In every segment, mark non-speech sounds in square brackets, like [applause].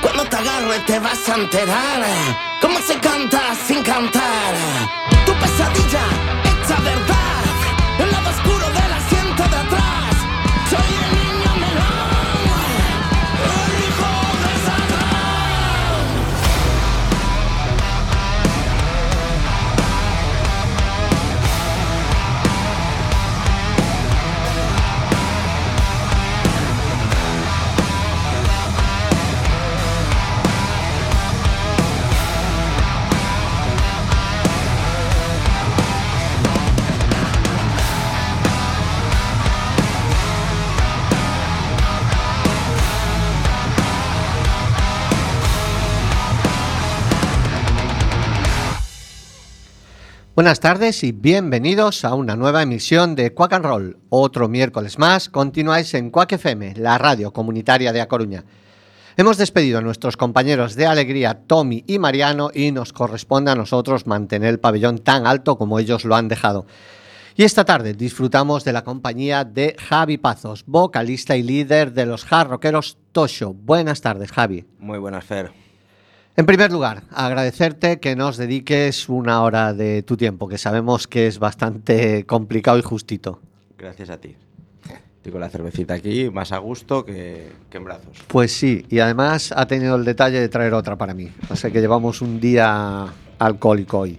Cuando te agarre te vas a enterar cómo se canta Buenas tardes y bienvenidos a una nueva emisión de Quack and Roll. Otro miércoles más continuáis en Quack FM, la radio comunitaria de A Coruña. Hemos despedido a nuestros compañeros de alegría Tommy y Mariano y nos corresponde a nosotros mantener el pabellón tan alto como ellos lo han dejado. Y esta tarde disfrutamos de la compañía de Javi Pazos, vocalista y líder de los hard rockeros Tosho. Buenas tardes, Javi. Muy buenas, Fer. En primer lugar, agradecerte que nos dediques una hora de tu tiempo, que sabemos que es bastante complicado y justito. Gracias a ti. Estoy con la cervecita aquí, más a gusto que, que en brazos. Pues sí, y además ha tenido el detalle de traer otra para mí. O sea que llevamos un día alcohólico hoy.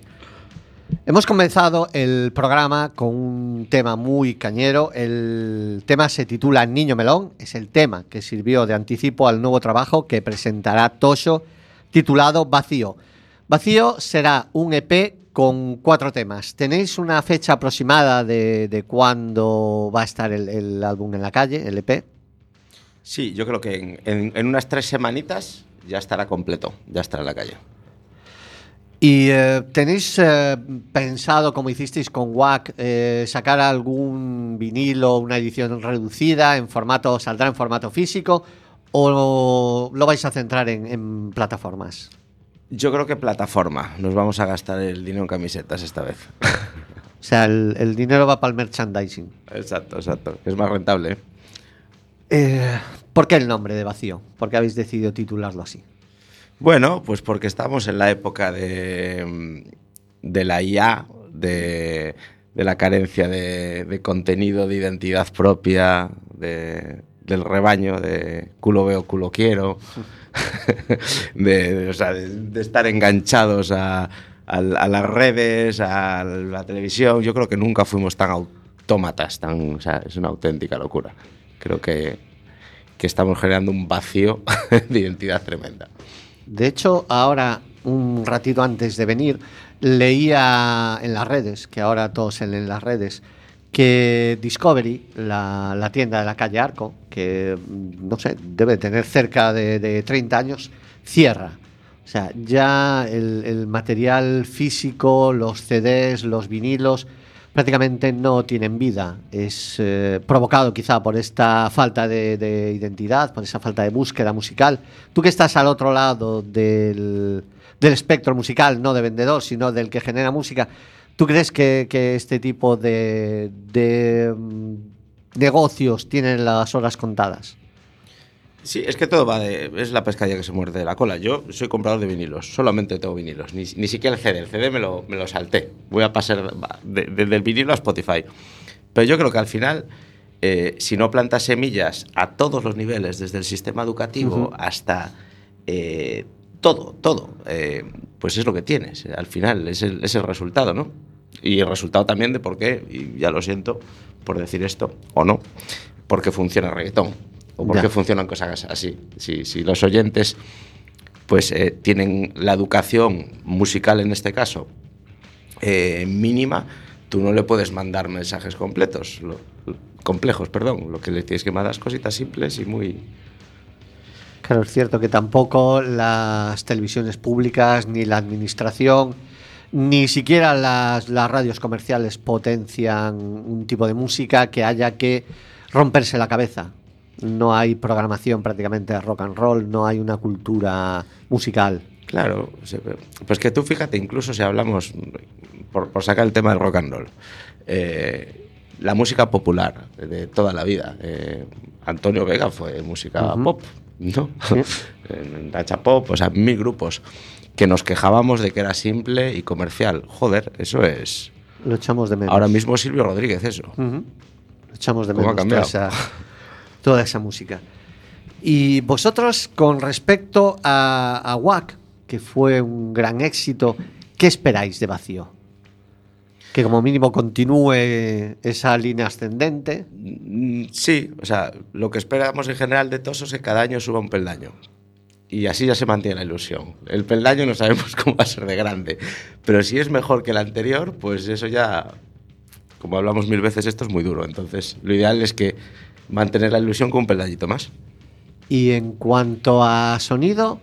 Hemos comenzado el programa con un tema muy cañero. El tema se titula Niño Melón. Es el tema que sirvió de anticipo al nuevo trabajo que presentará Tosho titulado Vacío. Vacío será un EP con cuatro temas. ¿Tenéis una fecha aproximada de, de cuándo va a estar el, el álbum en la calle, el EP? Sí, yo creo que en, en- en unas tres semanitas ya estará completo, ya estará en la calle. ¿Y eh, tenéis eh, pensado, como hicisteis con WAC, eh, sacar algún vinilo, una edición reducida, en formato, saldrá en formato físico, o lo vais a centrar en, en plataformas? Yo creo que plataforma. Nos vamos a gastar el dinero en camisetas esta vez. [laughs] O sea, el, el dinero va para el merchandising. exacto, exacto. Es más rentable. ¿eh? Eh, ¿Por qué el nombre de Vacío? ¿Por qué habéis decidido titularlo así? Bueno, pues porque estamos en la época de, de la IA, de, de la carencia de, de contenido, de identidad propia, de- del rebaño, de culo veo, culo quiero, [laughs] de, de- o sea, de- de estar enganchados a, las redes, a la televisión. Yo creo que nunca fuimos tan autómatas, tan, o sea, es una auténtica locura. Creo que, que estamos generando un vacío [laughs] de identidad tremenda. De hecho, ahora, un ratito antes de venir, leía en las redes, que ahora todos en las redes, que Discovery, la, tienda de la calle Arco, que mm, no sé, debe tener cerca de, de 30 años, cierra. O sea, ya el, el material físico, los CDs, los vinilos, prácticamente no tienen vida. Es eh, provocado quizá por esta falta de, de identidad, por esa falta de búsqueda musical. Tú que estás al otro lado del, del espectro musical, no de vendedor, sino del que genera música, ¿tú crees que, que este tipo de, de, mm, negocios tienen las horas contadas? Sí, es que todo va de. Es la pescadilla que se muerde de la cola. Yo soy comprador de vinilos, solamente tengo vinilos. Ni, ni siquiera el CD. El CD me lo, me lo salté. Voy a pasar va, de- de- del vinilo a Spotify. Pero yo creo que al final, eh, si no plantas semillas a todos los niveles, desde el sistema educativo hasta eh, todo, todo, eh, pues es lo que tienes. Al final es el, es el resultado, ¿no? Y el resultado también de por qué, y ya lo siento por decir esto, o no, porque funciona el reggaetón. O por Ya. qué funcionan cosas así. Si, si los oyentes pues eh, tienen la educación musical en este caso eh, mínima, tú no le puedes mandar mensajes completos, lo- complejos, perdón. Lo que le tienes que mandar es cositas simples y muy... Claro, es cierto que tampoco las televisiones públicas, ni la administración, ni siquiera las, las radios comerciales potencian un tipo de música que haya que romperse la cabeza. No hay programación prácticamente de rock and roll, no hay una cultura musical. Claro, pues que tú fíjate, incluso si hablamos, por, por sacar el tema del rock and roll, eh, la música popular de toda la vida. eh, Antonio Vega fue música pop, ¿no? [laughs] En Nacha Pop, o sea, mil grupos que nos quejábamos de que era simple y comercial. Joder, eso es. Lo echamos de menos. Ahora mismo Silvio Rodríguez, eso. Lo echamos de ¿Cómo ha menos toda esa, toda esa música. Y vosotros, con respecto a, a WAC, que fue un gran éxito, ¿qué esperáis de Vacío? Que como mínimo continúe esa línea ascendente. Mm, Sí, o sea, lo que esperamos en general de Tosos es que cada año suba un peldaño. Y así ya se mantiene la ilusión. El peldaño no sabemos [laughs] cómo va a ser de grande, pero si es mejor que el anterior, pues eso ya, como hablamos mil veces, esto es muy duro. Entonces, lo ideal es que mantener la ilusión con un peldañito más. Y en cuanto a sonido,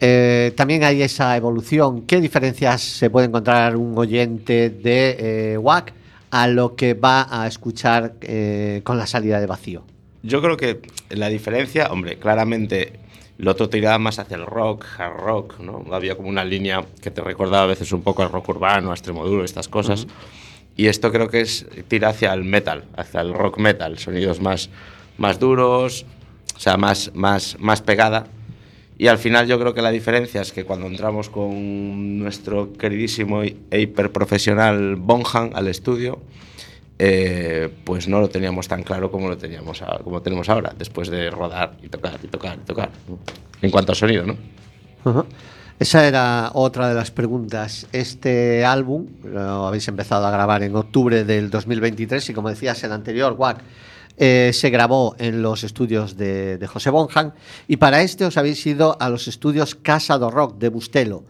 eh, también hay esa evolución. ¿Qué diferencias se puede encontrar un oyente de eh, WAC a lo que va a escuchar eh, con la salida de Vacío? Yo creo que la diferencia, hombre, claramente lo otro tiraba más hacia el rock, hard rock, ¿no? Había como una línea que te recordaba a veces un poco al rock urbano, a extremo duro, estas cosas. Y esto creo que es tira hacia el metal, hacia el rock metal, sonidos más, más duros, o sea, más, más, más pegada. Y al final yo creo que la diferencia es que cuando entramos con nuestro queridísimo e hiperprofesional Bonham al estudio, eh, pues no lo teníamos tan claro como lo teníamos a- como tenemos ahora, después de rodar y tocar y tocar y tocar. En cuanto a sonido, ¿no? Ajá. Esa era otra de las preguntas. Este álbum lo habéis empezado a grabar en octubre del 2023 y como decías, el anterior, WAC, eh, se grabó en los estudios de, de José Bonham y para este os habéis ido a los estudios Casa do Rock de Bustelo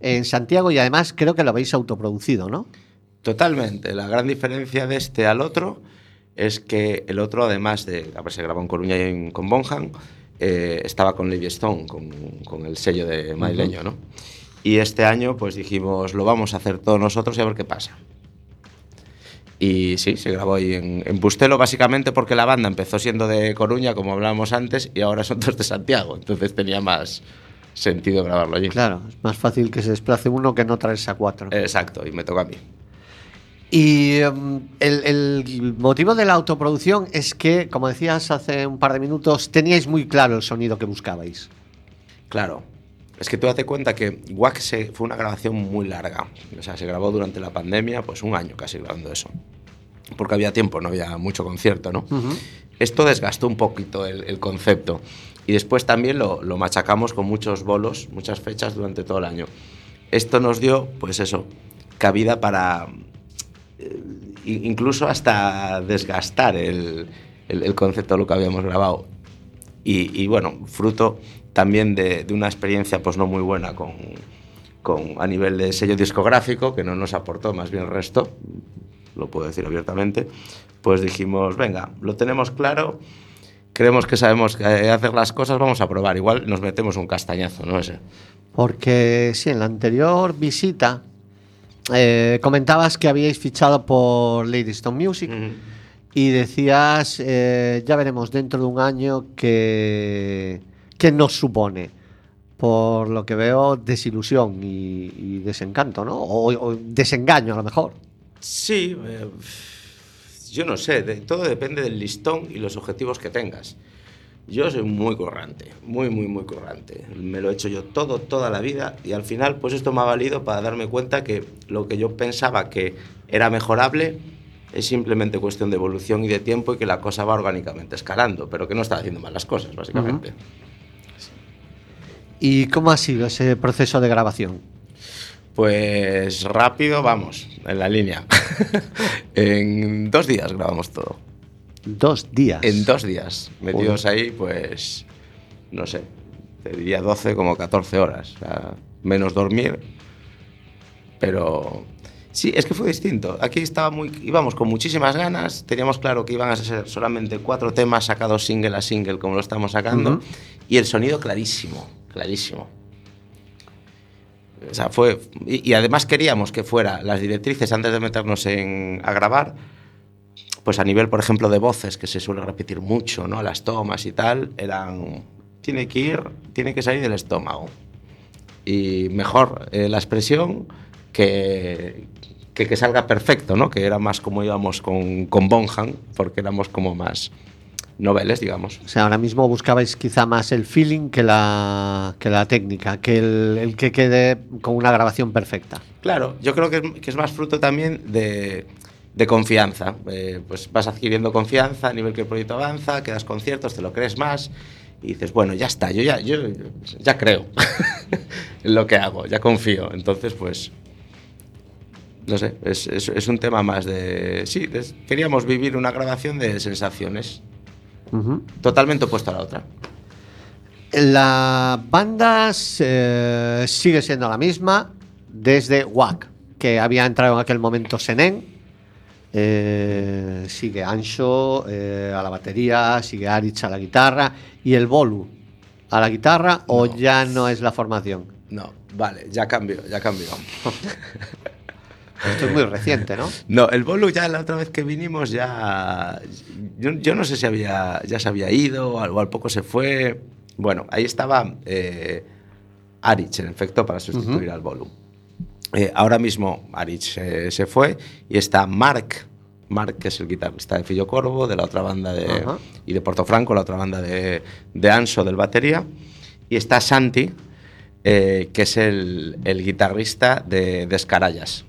en Santiago y además creo que lo habéis autoproducido, ¿no? Totalmente. La gran diferencia de este al otro es que el otro, además de haberse grabado en Coruña y en, con Bonham, eh, estaba con Lady Stone, con, con el sello de madrileño, ¿no? Y este año, pues dijimos, lo vamos a hacer todos nosotros y a ver qué pasa. Y sí, se grabó ahí en, en Bustelo, básicamente porque la banda empezó siendo de Coruña, como hablábamos antes, y ahora son todos de Santiago. Entonces tenía más sentido grabarlo allí. Claro, es más fácil que se desplace uno que no traerse a cuatro. Exacto, y me toca a mí. Y em, el, el motivo de la autoproducción es que, como decías hace un par de minutos, teníais muy claro el sonido que buscabais. Claro. Es que tú date cuenta que Wax fue una grabación muy larga. O sea, se grabó durante la pandemia, pues un año casi grabando eso. Porque había tiempo, no había mucho concierto, ¿no? Esto desgastó un poquito el, el concepto. Y después también lo, lo machacamos con muchos bolos, muchas fechas durante todo el año. Esto nos dio, pues eso, cabida para eh, incluso hasta desgastar el, el- el concepto de lo que habíamos grabado. Y, y, bueno, fruto también de, de una experiencia pues no muy buena con, con, a nivel de sello discográfico, que no nos aportó más bien el resto, lo puedo decir abiertamente, pues dijimos, venga, lo tenemos claro, creemos que sabemos que hacer las cosas, vamos a probar. Igual nos metemos un castañazo, no sé. Porque sí, en la anterior visita eh, comentabas que habíais fichado por Lady Stone Music y decías, eh, ya veremos dentro de un año qué, qué nos supone. Por lo que veo, desilusión y, y desencanto, ¿no? O, o desengaño a lo mejor. Sí, eh, yo no sé, de- todo depende del listón y los objetivos que tengas. Yo soy muy currante, muy, muy, muy currante. Me lo he hecho yo todo, toda la vida y al final pues esto me ha valido para darme cuenta que lo que yo pensaba que era mejorable es simplemente cuestión de evolución y de tiempo y que la cosa va orgánicamente escalando, pero que no está haciendo mal las cosas, básicamente. ¿Y cómo ha sido ese proceso de grabación? Pues rápido, vamos, en la línea. [laughs] en dos días grabamos todo. Dos días. En dos días, metidos ahí, pues, no sé, te diría 12 como 14 horas, o sea, menos dormir, pero sí, es que fue distinto. Aquí estaba muy, íbamos con muchísimas ganas, teníamos claro que iban a ser solamente cuatro temas sacados single a single como lo estamos sacando, y el sonido clarísimo, clarísimo. O sea, fue. Y, además queríamos que fuera las directrices antes de meternos en, a grabar, pues a nivel, por ejemplo, de voces, que se suele repetir mucho, ¿no? Las tomas y tal, eran. Tiene que ir, tiene que salir del estómago. Y mejor eh, la expresión que, que que salga perfecto, ¿no? Que era más como íbamos con, con Bonham, porque éramos como más noveles, digamos. O sea, ahora mismo buscabais quizá más el feeling que la, que la técnica, que el, el que quede con una grabación perfecta. Claro, yo creo que es, que es más fruto también de, de confianza. Eh, pues vas adquiriendo confianza a nivel que el proyecto avanza, quedas conciertos, te lo crees más y dices, bueno, ya está, yo ya, yo ya creo [laughs] en lo que hago, ya confío. Entonces, pues, no sé, es, es- es un tema más de... Sí, queríamos vivir una grabación de sensaciones, Totalmente opuesto a la otra. La banda eh, sigue siendo la misma desde WAC, que había entrado en aquel momento Senen. eh, sigue Ancho eh, a la batería, sigue Aritz a la guitarra y el Bolu a la guitarra, o ya no es la formación. No, vale, ya cambió, ya cambió. [laughs] Esto es muy reciente, ¿no? [laughs] No, el Bolu ya la otra vez que vinimos ya... Yo, yo no sé si había, ya se había ido o al, o al poco se fue. Bueno, ahí estaba eh, Arich, en efecto, para sustituir al Bolu. Eh, ahora mismo Arich eh, se fue y está Mark, Mark que es el guitarrista de Fillo Corvo, de la otra banda de, Ajá. y de Portofranco, la otra banda de, de Anso, del batería. Y está Santi, eh, que es el, el guitarrista de Descarayas.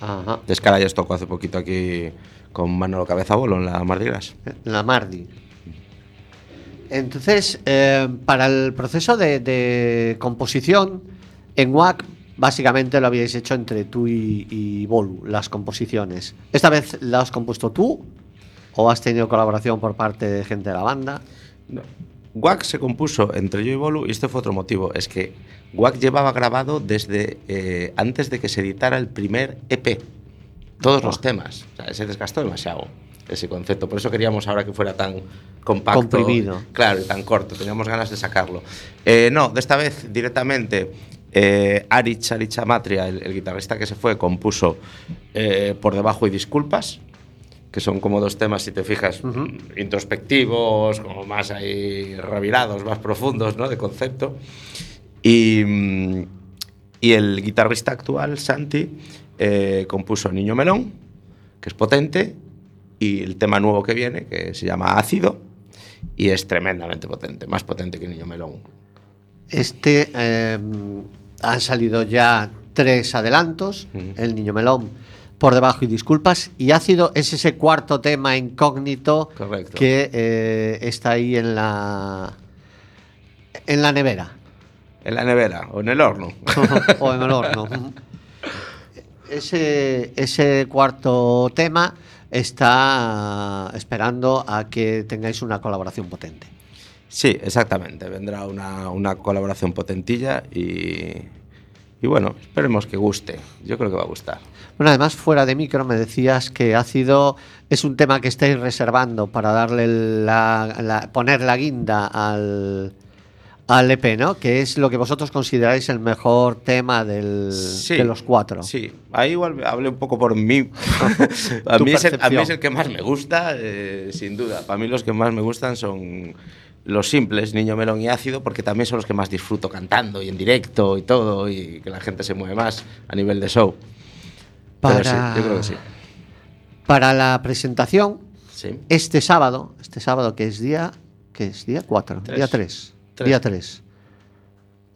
Ajá. Descarayas tocó hace poquito aquí con Manolo Cabeza Bolo en la Mardi Gras. La Mardi. Entonces, eh, para el proceso de, de composición, en WAC básicamente lo habíais hecho entre tú y, y Bolu, las composiciones. ¿Esta vez las has compuesto tú o has tenido colaboración por parte de gente de la banda? No. Wack se compuso entre yo y Bolu y este fue otro motivo. Es que Wack llevaba grabado desde eh, antes de que se editara el primer EP. todos los temas. O sea, se desgastó demasiado ese concepto. Por eso queríamos ahora que fuera tan compacto. Comprimido. Claro, y tan corto. Teníamos ganas de sacarlo. Eh, no, de esta vez directamente. Eh, Arich, Arich Amatria, el, el guitarrista que se fue, compuso eh, Por debajo y disculpas, que son como dos temas, si te fijas, introspectivos, como más ahí revirados, más profundos, ¿no? De concepto. Y, mm, y el guitarrista actual, Santi, eh, compuso Niño Melón, que es potente, y el tema nuevo que viene, que se llama Ácido, y es tremendamente potente, más potente que Niño Melón. Este eh, han salido ya tres adelantos. El Niño Melón por debajo y disculpas, y Ácido es ese cuarto tema incógnito Correcto. que eh, está ahí en la en la nevera En la nevera o en el horno. [laughs] o en el horno. Ese, ese cuarto tema está esperando a que tengáis una colaboración potente. Sí, exactamente. Vendrá una, una colaboración potentilla y, y bueno, esperemos que guste. Yo creo que va a gustar. Bueno, además, fuera de micro me decías que ácido es un tema que estáis reservando para darle la, la- poner la guinda al, al EP, ¿no? Que es lo que vosotros consideráis el mejor tema del, Sí, de los cuatro. Sí, ahí igual hablé un poco por mí. [laughs] a, mí es el, a mí percepción. es el que más me gusta, eh, sin duda. Para mí los que más me gustan son los simples, Niño Melón y Ácido, porque también son los que más disfruto cantando y en directo y todo, y que la gente se mueve más a nivel de show. Pero Para, sí, yo creo que sí. para la presentación, Sí. este sábado, este sábado que es día, que es día 4, Tres. día 3, Día 3.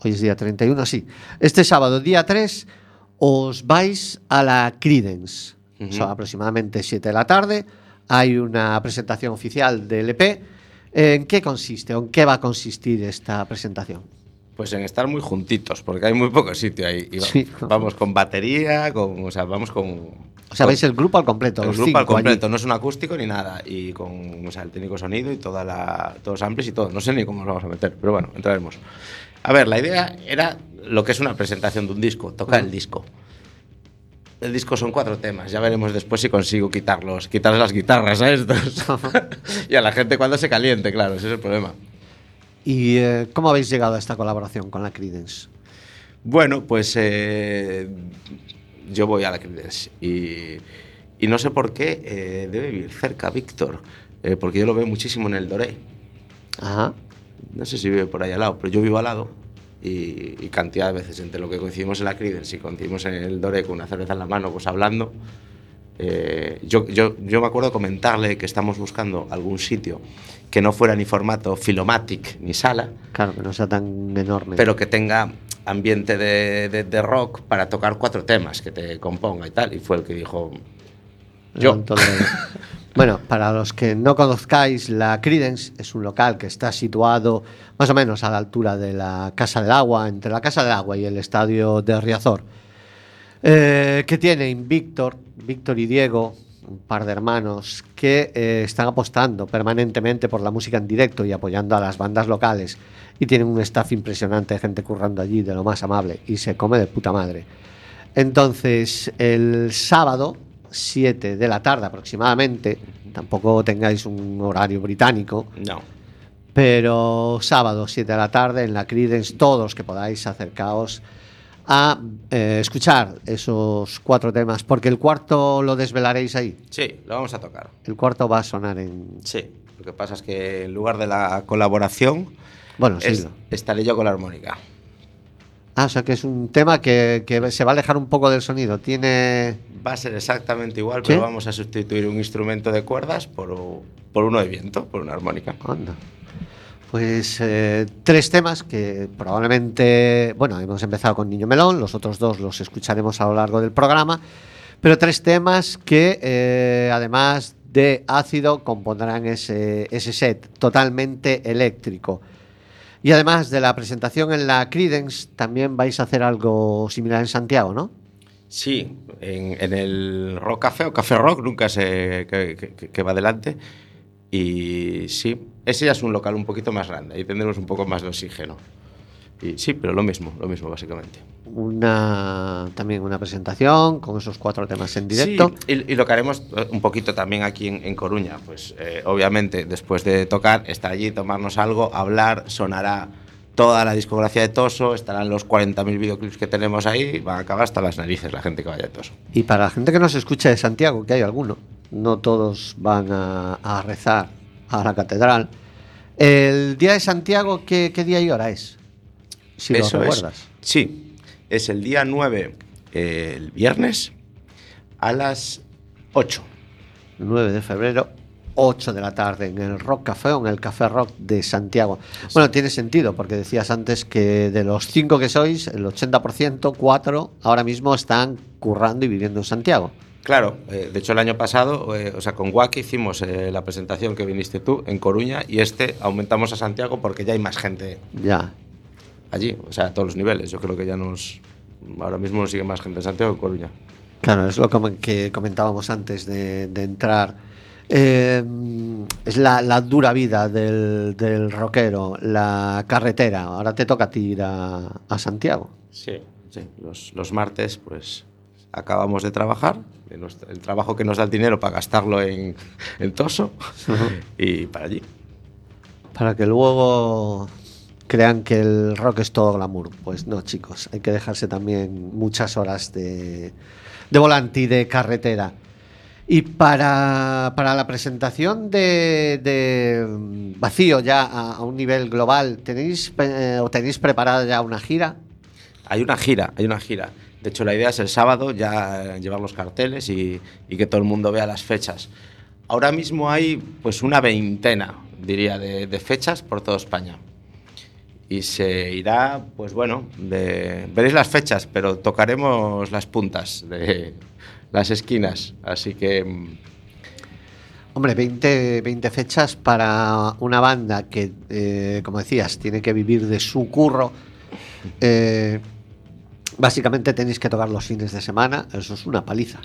Hoy es día 31, sí. Este sábado, día 3, os vais a la Credence. Son aproximadamente 7 de la tarde. Hay una presentación oficial del EP. ¿En qué consiste o en qué va a consistir esta presentación? Pues en estar muy juntitos, porque hay muy poco sitio ahí. Y va- Sí. Vamos con batería, con, o sea, vamos con... O sea, veis el grupo al completo, el los grupo al allí. completo, no es un acústico ni nada. Y con o sea, el técnico sonido y toda la, todos los amplis y todo. No sé ni cómo nos vamos a meter, pero bueno, entraremos. A ver, la idea era lo que es una presentación de un disco, tocar el disco. El disco son cuatro temas, ya veremos después si consigo quitarlos, quitar las guitarras a estos. [laughs] y a la gente cuando se caliente, claro, ese es el problema. ¿Y eh, cómo habéis llegado a esta colaboración con la Credence? Bueno, pues eh, yo voy a la Creedence y, y no sé por qué eh, debe vivir cerca Víctor, eh, porque yo lo veo muchísimo en el Doré. Ajá. No sé si vive por ahí al lado, pero yo vivo al lado y, y cantidad de veces entre lo que coincidimos en la Creedence y coincidimos en el Doré con una cerveza en la mano, pues hablando. Eh, yo, yo, yo me acuerdo comentarle que estamos buscando algún sitio que no fuera ni formato Filomatic ni sala, Claro, que no sea tan enorme. pero que tenga ambiente de, de- de rock para tocar cuatro temas que te componga y tal. Y fue el que dijo, yo. [laughs] Bueno, para los que no conozcáis, la Credence es un local que está situado más o menos a la altura de la Casa del Agua, entre la Casa del Agua y el estadio de Riazor, eh, que tienen Víctor, Víctor y Diego, un par de hermanos que eh, están apostando permanentemente por la música en directo y apoyando a las bandas locales. Y tienen un staff impresionante de gente currando allí, de lo más amable, y se come de puta madre. Entonces, el sábado, 7 de la tarde aproximadamente, tampoco tengáis un horario británico, no. pero sábado, 7 de la tarde, en la Credence, todos que podáis acercaos a eh, escuchar esos cuatro temas, porque el cuarto lo desvelaréis ahí. Sí, lo vamos a tocar. El cuarto va a sonar en. Sí. Lo que pasa es que en lugar de la colaboración, Bueno, sí. es- estaré yo con la armónica. Ah, o sea que es un tema que, que se va a alejar un poco del sonido. Tiene. Va a ser exactamente igual, ¿Sí? pero vamos a sustituir un instrumento de cuerdas por, por uno de viento, por una armónica. Anda. Pues eh, tres temas que probablemente, bueno, hemos empezado con Niño Melón, los otros dos los escucharemos a lo largo del programa, pero tres temas que eh, además de ácido compondrán ese, ese set totalmente eléctrico. Y además de la presentación en la Credence, también vais a hacer algo similar en Santiago, ¿no? Sí, en, el Rock Café o Café Rock nunca se que, que- que va adelante. Y sí, ese ya es un local un poquito más grande, ahí tendremos un poco más de oxígeno. Y sí, pero lo mismo, lo mismo básicamente. Una también una presentación con esos cuatro temas en directo. Sí, y, y lo que haremos eh, un poquito también aquí en, en Coruña, pues eh, obviamente después de tocar, estar allí, tomarnos algo, hablar, sonará toda la discografía de Toso, estarán los 40.000 videoclips que tenemos ahí, van a acabar hasta las narices la gente que vaya de Toso. Y para la gente que nos escucha de Santiago, que hay alguno, no todos van a, a rezar a la catedral. El día de Santiago, ¿qué, qué día y hora es? Si Eso lo es. recuerdas. Sí, es el día 9, eh, el viernes, a las 8. 9 de febrero, 8 de la tarde, en el Rock Café o en el Café Rock de Santiago. Bueno, tiene sentido, porque decías antes que de los 5 que sois, el 80%, 4 ahora mismo están currando y viviendo en Santiago. Claro, eh, de hecho el año pasado, eh, o sea, con Wack hicimos eh, la presentación que viniste tú en Coruña y este aumentamos a Santiago porque ya hay más gente Ya. allí, o sea, a todos los niveles. Yo creo que ya nos. Ahora mismo nos sigue más gente en Santiago que en Coruña. Claro, es lo que comentábamos antes de, de entrar. Eh, es la, la dura vida del, del rockero, la carretera. Ahora te toca a ti ir a, a Santiago. Sí, sí. Los, los martes, pues acabamos de trabajar, el trabajo que nos da el dinero para gastarlo en, en Toso y para allí. Para que luego crean que el rock es todo glamour. Pues no, chicos, hay que dejarse también muchas horas de, de volante y de carretera. Y para, para la presentación de, de, Vacío ya a, a un nivel global, ¿tenéis, eh, o tenéis preparada ya una gira? Hay una gira, hay una gira. De hecho, la idea es el sábado ya llevar los carteles y, que todo el mundo vea las fechas. Ahora mismo hay pues una veintena, diría, de, fechas por toda España. Y se irá, pues bueno, veréis las fechas, pero tocaremos las puntas de las esquinas. Así que mm, Hombre, 20, 20 fechas para una banda que, eh, como decías, tiene que vivir de su curro. Eh, básicamente tenéis que tocar los fines de semana, eso es una paliza.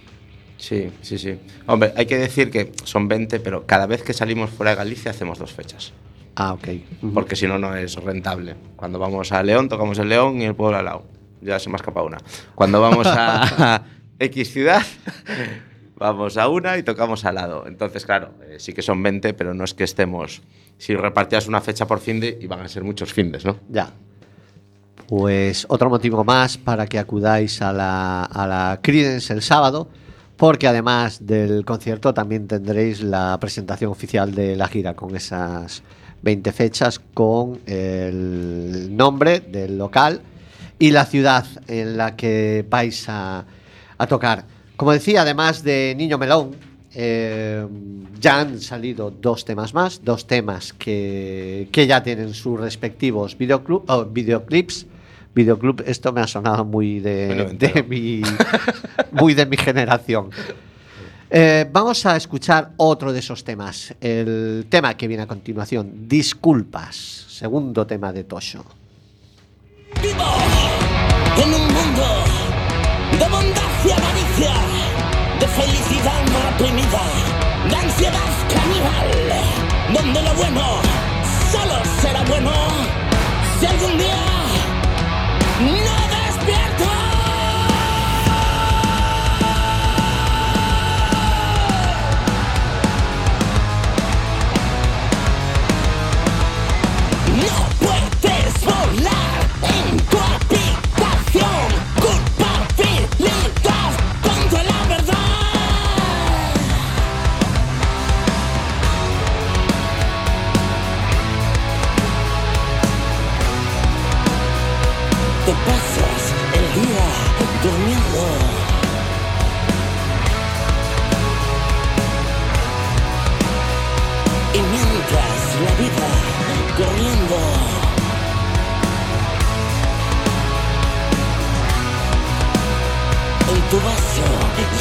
sí, sí, sí. Hombre, hay que decir que son 20, pero cada vez que salimos fuera de Galicia hacemos dos fechas. Ah, ok. Porque si no, no es rentable. Cuando vamos a León, tocamos el León y el pueblo al lado. Ya se me ha escapado una. Cuando vamos a [laughs] X ciudad, vamos a una y tocamos al lado. Entonces, claro, eh, sí que son 20, pero no es que estemos. Si repartías una fecha por fin de, iban a ser muchos findes, ¿no? Ya. Pues otro motivo más para que acudáis a la, a la el sábado, porque además del concierto también tendréis la presentación oficial de la gira con esas 20 fechas, con el nombre del local y la ciudad en la que vais a, a tocar. Como decía, además de Niño Melón, eh, ya han salido dos temas más, dos temas que, que ya tienen sus respectivos videoclub, oh, videoclips. Videoclub, esto me ha sonado muy de, Muy de noventero. mi, [laughs] muy de mi generación. Eh, vamos a escuchar otro de esos temas. El tema que viene a continuación, Disculpas, segundo tema de Tosho. Vivo en un mundo de bondad y avaricia, felicidad reprimida, de ansiedad caníbal, donde lo bueno solo será bueno. Si algún día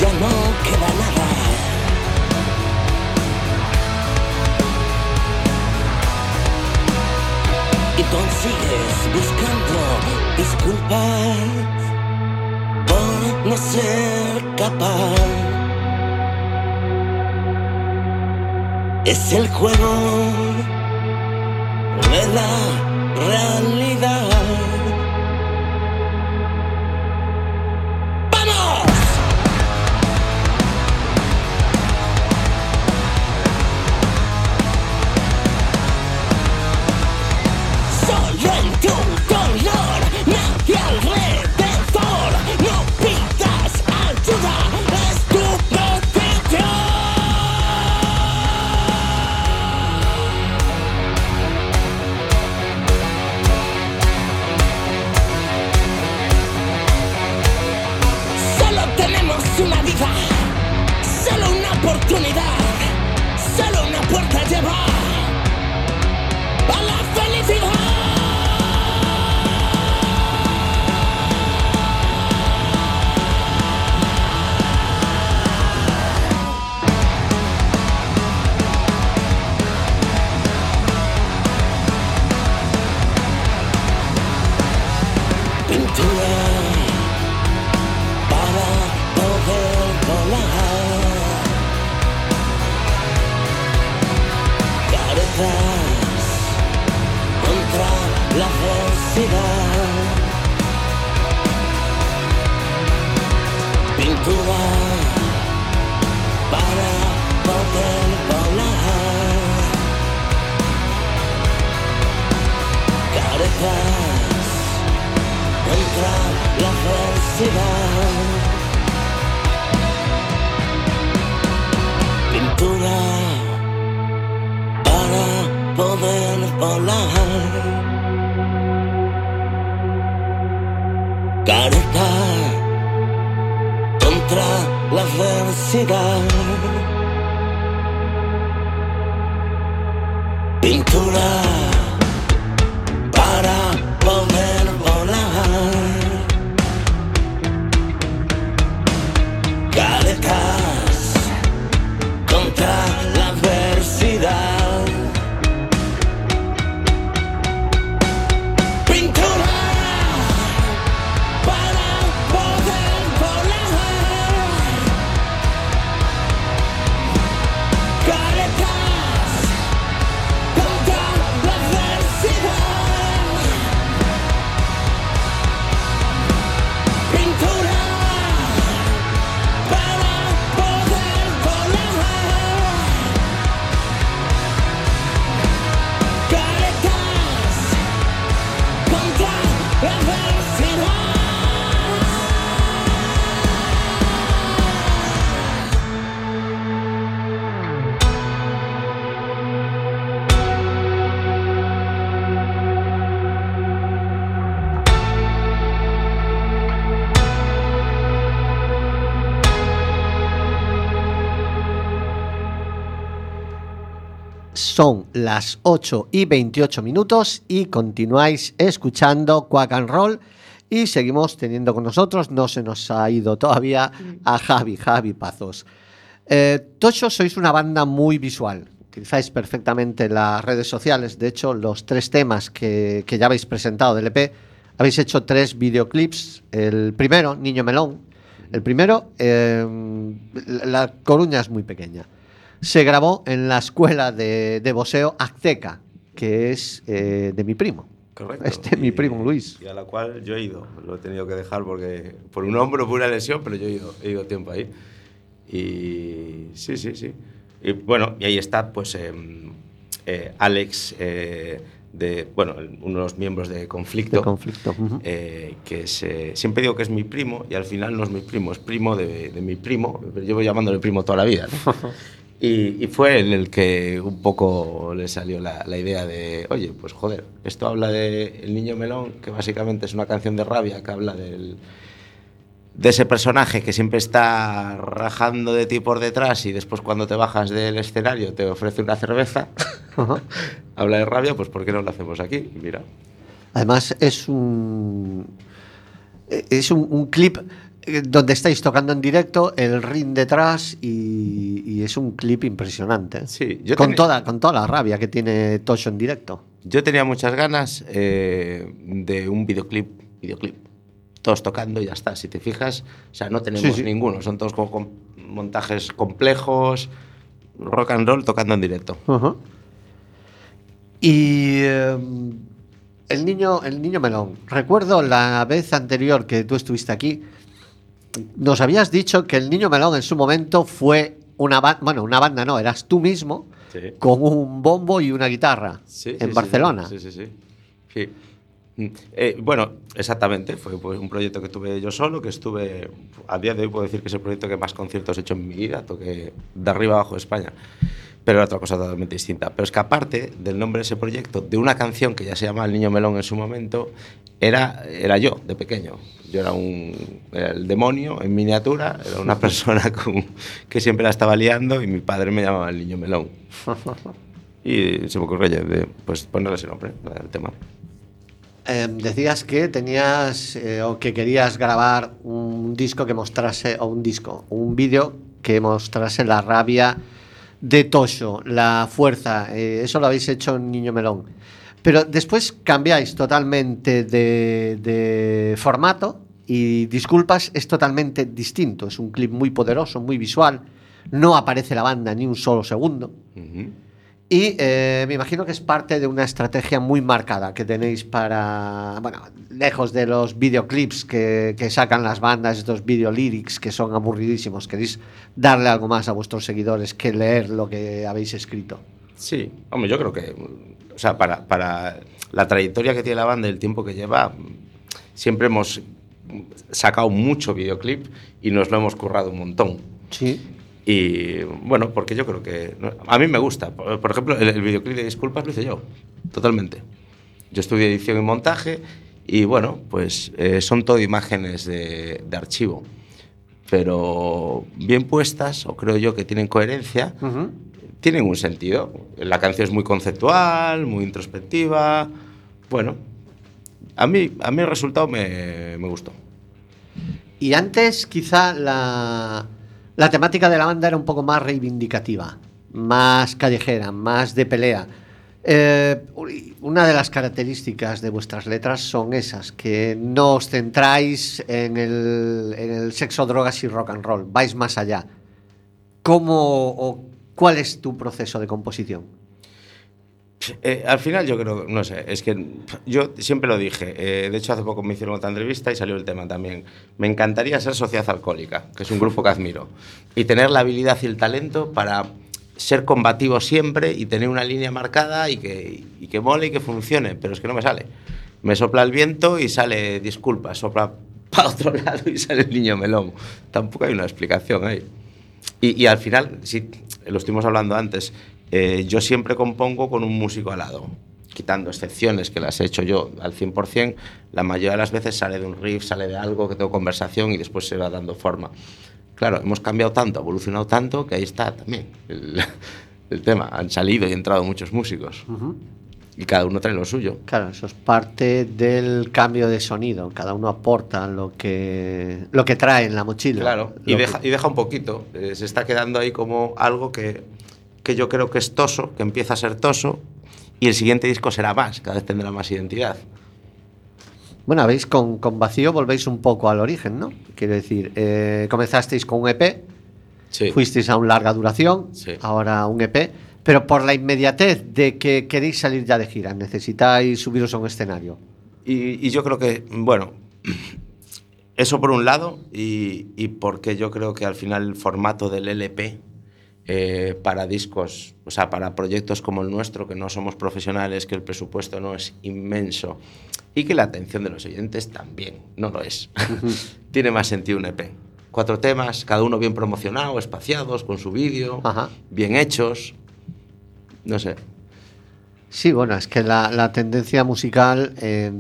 ya no queda nada. Y consigues buscando disculpas por no ser capaz. Es el juego de la realidad. Son las 8 y 28 minutos y continuáis escuchando Quack and Roll y seguimos teniendo con nosotros, no se nos ha ido todavía, a Javi, Javi Pazos. Eh, Tocho, sois una banda muy visual, utilizáis perfectamente las redes sociales, de hecho los tres temas que, que ya habéis presentado del EP, habéis hecho tres videoclips, el primero, Niño Melón, el primero, eh, la Coruña es muy pequeña se grabó en la escuela de, de boxeo Azteca, que es eh, de mi primo. Correcto. Este, mi Y- primo Luis. Y a la cual yo he ido. Lo he tenido que dejar porque por un hombro, por una lesión, pero yo he ido, he ido tiempo ahí. Y sí, sí, sí. Y bueno, y ahí está, pues, em, eh, Alex, eh, de, bueno, uno de los miembros de Conflicto. De conflicto. ujú. eh, que es, eh, siempre digo que es mi primo y al final no es mi primo, es primo de, de mi primo, llevo llamándole primo toda la vida. ¿no? [laughs] y, y fue en el que un poco le salió la, la idea de, oye, pues joder, esto habla de El Niño Melón, que básicamente es una canción de rabia que habla del, de ese personaje que siempre está rajando de ti por detrás y después cuando te bajas del escenario te ofrece una cerveza. [laughs] Ajá. habla de rabia, pues ¿por qué no lo hacemos aquí? Mira. Además, es un. Es un, un clip donde estáis tocando en directo, el ring detrás y, y es un clip impresionante. ¿eh? Sí, yo con, tenía- toda, con toda la rabia que tiene Tocho en directo. Yo tenía muchas ganas eh, de un videoclip, videoclip, todos tocando y ya está. Si te fijas, o sea, no tenemos Sí, sí. ninguno, son todos como com- montajes complejos, rock and roll tocando en directo. Y eh, el niño, el niño melón. Recuerdo la vez anterior que tú estuviste aquí, nos habías dicho que el niño melón en su momento fue una banda, bueno, una banda no, eras tú mismo Sí. con un bombo y una guitarra Sí, en sí, Barcelona. Sí, sí, sí. Sí. Mm. Eh, bueno, exactamente, fue pues, un proyecto que tuve yo solo, que estuve, a día de hoy puedo decir que es el proyecto que más conciertos he hecho en mi vida, toqué de arriba abajo de España, pero era otra cosa totalmente distinta. Pero es que aparte del nombre de ese proyecto, de una canción que ya se llama El Niño Melón en su momento, era, era yo, de pequeño. Yo era, un, era el demonio en miniatura, era una [laughs] persona con- que siempre la estaba liando y mi padre me llamaba El Niño Melón. [laughs] Y se me ocurrió pues ponerle ese nombre al tema. Eh, decías que tenías eh, o que querías grabar un disco que mostrase, o un disco, un vídeo que mostrase la rabia de Tosho, la fuerza. eh, eso lo habéis hecho en Niño Melón. Pero después cambiáis totalmente de, de formato y Disculpas es totalmente distinto. Es un clip muy poderoso, muy visual. No aparece la banda ni un solo segundo. Ujú. Y eh, me imagino que es parte de una estrategia muy marcada que tenéis para, bueno, lejos de los videoclips que, que sacan las bandas, estos videolyrics que son aburridísimos, queréis darle algo más a vuestros seguidores que leer lo que habéis escrito. Sí, hombre, yo creo que, o sea, para, para la trayectoria que tiene la banda y el tiempo que lleva, siempre hemos sacado mucho videoclip y nos lo hemos currado un montón. Sí. Y bueno, porque yo creo que. A mí me gusta. Por, por ejemplo, el, el, videoclip de Disculpas lo hice yo, totalmente. Yo estudié edición y montaje y bueno, pues eh, son todo imágenes de, de, archivo. Pero bien puestas, o creo yo que tienen coherencia, uh -huh. Tienen un sentido. La canción es muy conceptual, muy introspectiva. Bueno, a mí, a mí el resultado me, me gustó. Y antes, quizá la la temática de la banda era un poco más reivindicativa, más callejera, más de pelea. Eh, una de las características de vuestras letras son esas, que no os centráis en el, en el sexo, drogas y rock and roll, vais más allá. ¿Cómo o cuál es tu proceso de composición? Eh, al final yo creo, no sé, es que yo siempre lo dije, eh, de hecho hace poco me hicieron otra entrevista y salió el tema también. Me encantaría ser Sociedad Alcohólica, que es un grupo que admiro, y tener la habilidad y el talento para ser combativo siempre y tener una línea marcada y que, y que mole y que funcione, pero es que no me sale. Me sopla el viento y sale disculpa, sopla para otro [laughs] lado y sale el niño melón. Tampoco hay una explicación ahí. Y, y al final, sí, lo estuvimos hablando antes, eh, yo siempre compongo con un músico al lado, quitando excepciones que las he hecho yo al 100%, la mayoría de las veces sale de un riff, sale de algo que tengo conversación y después se va dando forma. Claro, hemos cambiado tanto, evolucionado tanto, que ahí está también el, [laughs] tema. Han salido y entrado muchos músicos. Y cada uno trae lo suyo. Claro, eso es parte del cambio de sonido. Cada uno aporta lo que, lo que trae en la mochila. Claro, y deja, y deja un poquito. Eh, se está quedando ahí como algo que que yo creo que es toso, que empieza a ser toso, y el siguiente disco será más, cada vez tendrá más identidad. Bueno, veis, con, con Vacío volvéis un poco al origen, ¿no? Quiero decir, eh, comenzasteis con un EP, sí. fuisteis a un larga duración, sí. ahora un EP, pero por la inmediatez de que queréis salir ya de gira, necesitáis subiros a un escenario. Y, y yo creo que, bueno, [clears throat] eso por un lado, y, y porque yo creo que al final el formato del LP eh, para discos, o sea, para proyectos como el nuestro, que no somos profesionales, que el presupuesto no es inmenso y que la atención de los oyentes también no lo es. [laughs] Tiene más sentido un EP. Cuatro temas, cada uno bien promocionado, espaciados, con su vídeo, bien hechos. No sé. Sí, bueno, es que la, la tendencia musical eh,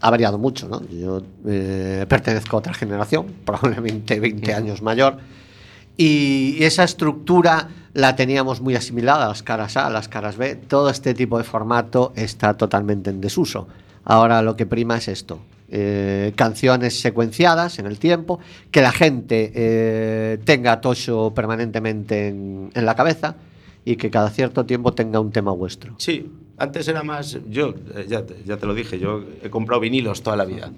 ha variado mucho, ¿no? Yo eh, pertenezco a otra generación, [laughs] probablemente 20 años mayor y esa estructura la teníamos muy asimilada, las caras A, las caras B. Todo este tipo de formato está totalmente en desuso. Ahora lo que prima es esto. Eh, canciones secuenciadas en el tiempo, que la gente eh, tenga Tosho permanentemente en, en, la cabeza y que cada cierto tiempo tenga un tema vuestro. Sí, antes era más, yo eh, ya, ya te lo dije, yo he comprado vinilos toda la vida.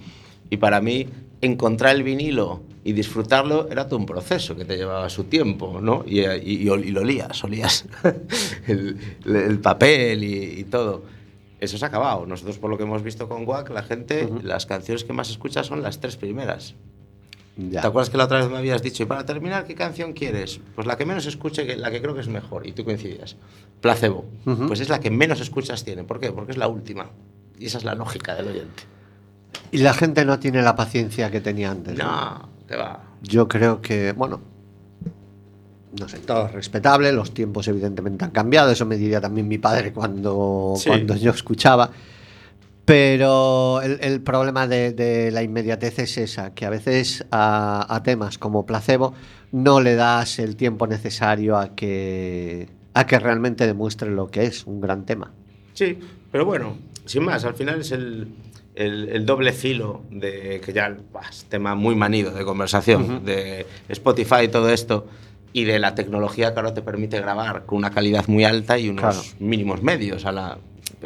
Y para mí, encontrar el vinilo y disfrutarlo era todo un proceso que te llevaba su tiempo, ¿no? Y, y, y, y lo olías, olías [laughs] el, el, papel y, todo. Eso se ha acabado. Nosotros, por lo que hemos visto con Wack, la gente, uh -huh. las canciones que más escucha son las tres primeras. Ya. ¿Te acuerdas que la otra vez me habías dicho, y para terminar, qué canción quieres? Pues la que menos escuche, la que creo que es mejor, y tú coincidías. Placebo. Uh -huh. Pues es la que menos escuchas tiene. ¿Por qué? Porque es la última. Y esa es la lógica del oyente. Y la gente no tiene la paciencia que tenía antes. No, ¿no? te va. Yo creo que, bueno, no sé, todo es respetable, los tiempos evidentemente han cambiado, eso me diría también mi padre cuando, sí. cuando yo escuchaba. Pero el, el problema de, de, la inmediatez es esa, que a veces a, a, temas como placebo no le das el tiempo necesario a que, a que realmente demuestre lo que es un gran tema. Sí, pero bueno, sin más, al final es el, el, el, doble filo de que ya es tema muy manido de conversación, uh -huh. de Spotify y todo esto, y de la tecnología que ahora te permite grabar con una calidad muy alta y unos claro. mínimos medios. A la,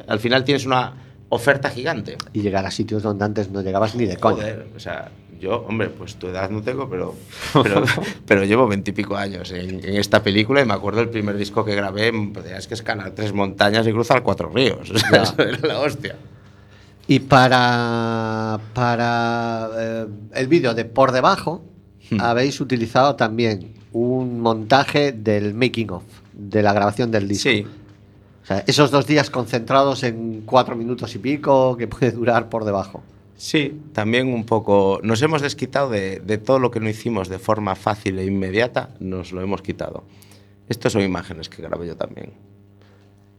al final tienes una oferta gigante. Y llegar a sitios donde antes no llegabas ni de coña. o sea, Yo, hombre, pues tu edad no tengo, pero, [laughs] pero, pero llevo veintipico años en, en, esta película y me acuerdo el primer disco que grabé, pues, es que escalar tres montañas y cruzar cuatro ríos. [laughs] O sea, eso era la hostia. Y para, para eh, el vídeo de Por Debajo hmm. habéis utilizado también un montaje del making of, de la grabación del disco. Sí. O sea, esos dos días concentrados en cuatro minutos y pico que puede durar por debajo. Sí, también un poco. Nos hemos desquitado de, de, todo lo que no hicimos de forma fácil e inmediata, nos lo hemos quitado. Estas son imágenes que grabé yo también.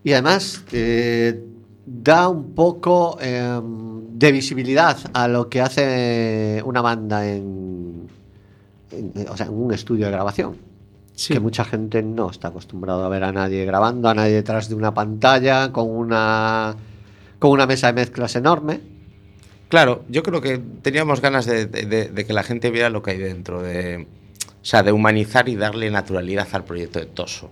Y además, eh, da un poco eh, de visibilidad a lo que hace una banda en, en, o sea, en un estudio de grabación. Sí. Que mucha gente no está acostumbrado a ver a nadie grabando, a nadie detrás de una pantalla, con una, con una mesa de mezclas enorme. Claro, yo creo que teníamos ganas de, de, de que la gente viera lo que hay dentro, de, o sea, de humanizar y darle naturalidad al proyecto de Toso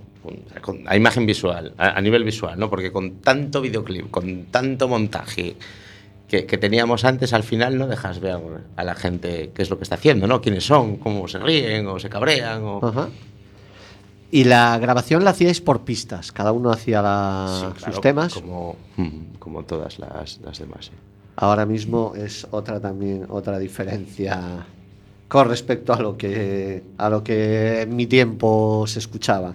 a imagen visual, a, a, nivel visual, ¿no? Porque con tanto videoclip, con tanto montaje que, que, teníamos antes, al final no dejas ver a la gente qué es lo que está haciendo, ¿no? Quiénes son, cómo se ríen o se cabrean. O... Ajá. Y la grabación la hacíais por pistas, cada uno hacía la, sí, claro, sus temas. Como, como todas las, las demás. Ahora mismo es otra también, otra diferencia con respecto a lo que, a lo que en mi tiempo se escuchaba.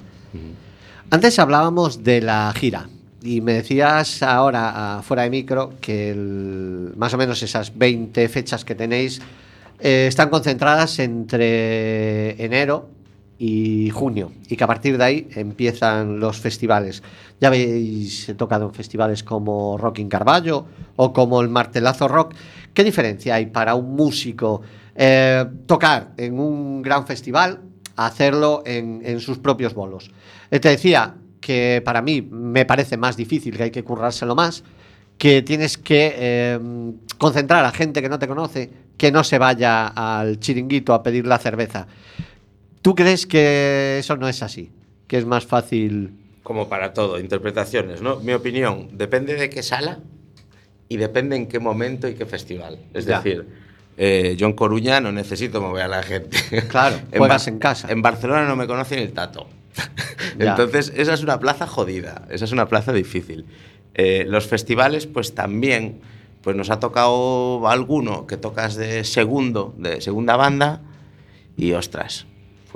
Antes hablábamos de la gira y me decías ahora, fuera de micro, que el, más o menos esas 20 fechas que tenéis eh, están concentradas entre enero y junio y que a partir de ahí empiezan los festivales. Ya habéis tocado en festivales como Rocking Carballo o como el Martelazo Rock. ¿Qué diferencia hay para un músico eh, tocar en un gran festival a hacerlo en, en sus propios bolos? Eh, te decía que para mí me parece más difícil, que hay que currárselo más, que tienes que eh, concentrar a gente que no te conoce, que no se vaya al chiringuito a pedir la cerveza. ¿Tú crees que eso no es así? Que es más fácil. Como para todo, interpretaciones, ¿no? Mi opinión, depende de qué sala y depende en qué momento y qué festival. Es ya. decir, eh, yo en Coruña no necesito mover a la gente. [laughs] Claro, en juegas en casa. En Barcelona no me conocen el tato. [laughs] Entonces, esa es una plaza jodida, esa es una plaza difícil. Eh, los festivales, pues también, pues nos ha tocado alguno que tocas de segundo, de segunda banda, y ostras,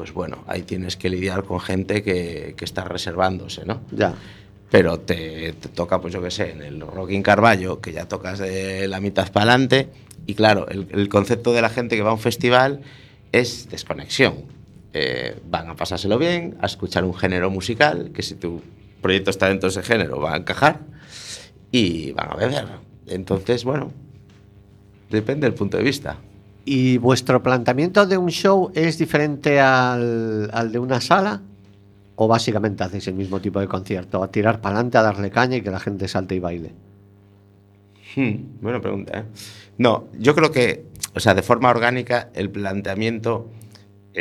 pues bueno, ahí tienes que lidiar con gente que, que está reservándose, ¿no? Ya. Pero te, te, toca, pues yo qué sé, en el Rocking Carballo, que ya tocas de la mitad para adelante, y claro, el, el concepto de la gente que va a un festival es desconexión eh, van a pasárselo bien, a escuchar un género musical, que si tu proyecto está dentro de ese género va a encajar, y van a beber. Entonces, bueno, depende del punto de vista. ¿Y vuestro planteamiento de un show es diferente al, al de una sala? ¿O básicamente hacéis el mismo tipo de concierto? A tirar para adelante, a darle caña y que la gente salte y baile. Hmm, buena pregunta, ¿eh? No, yo creo que, o sea, de forma orgánica, el planteamiento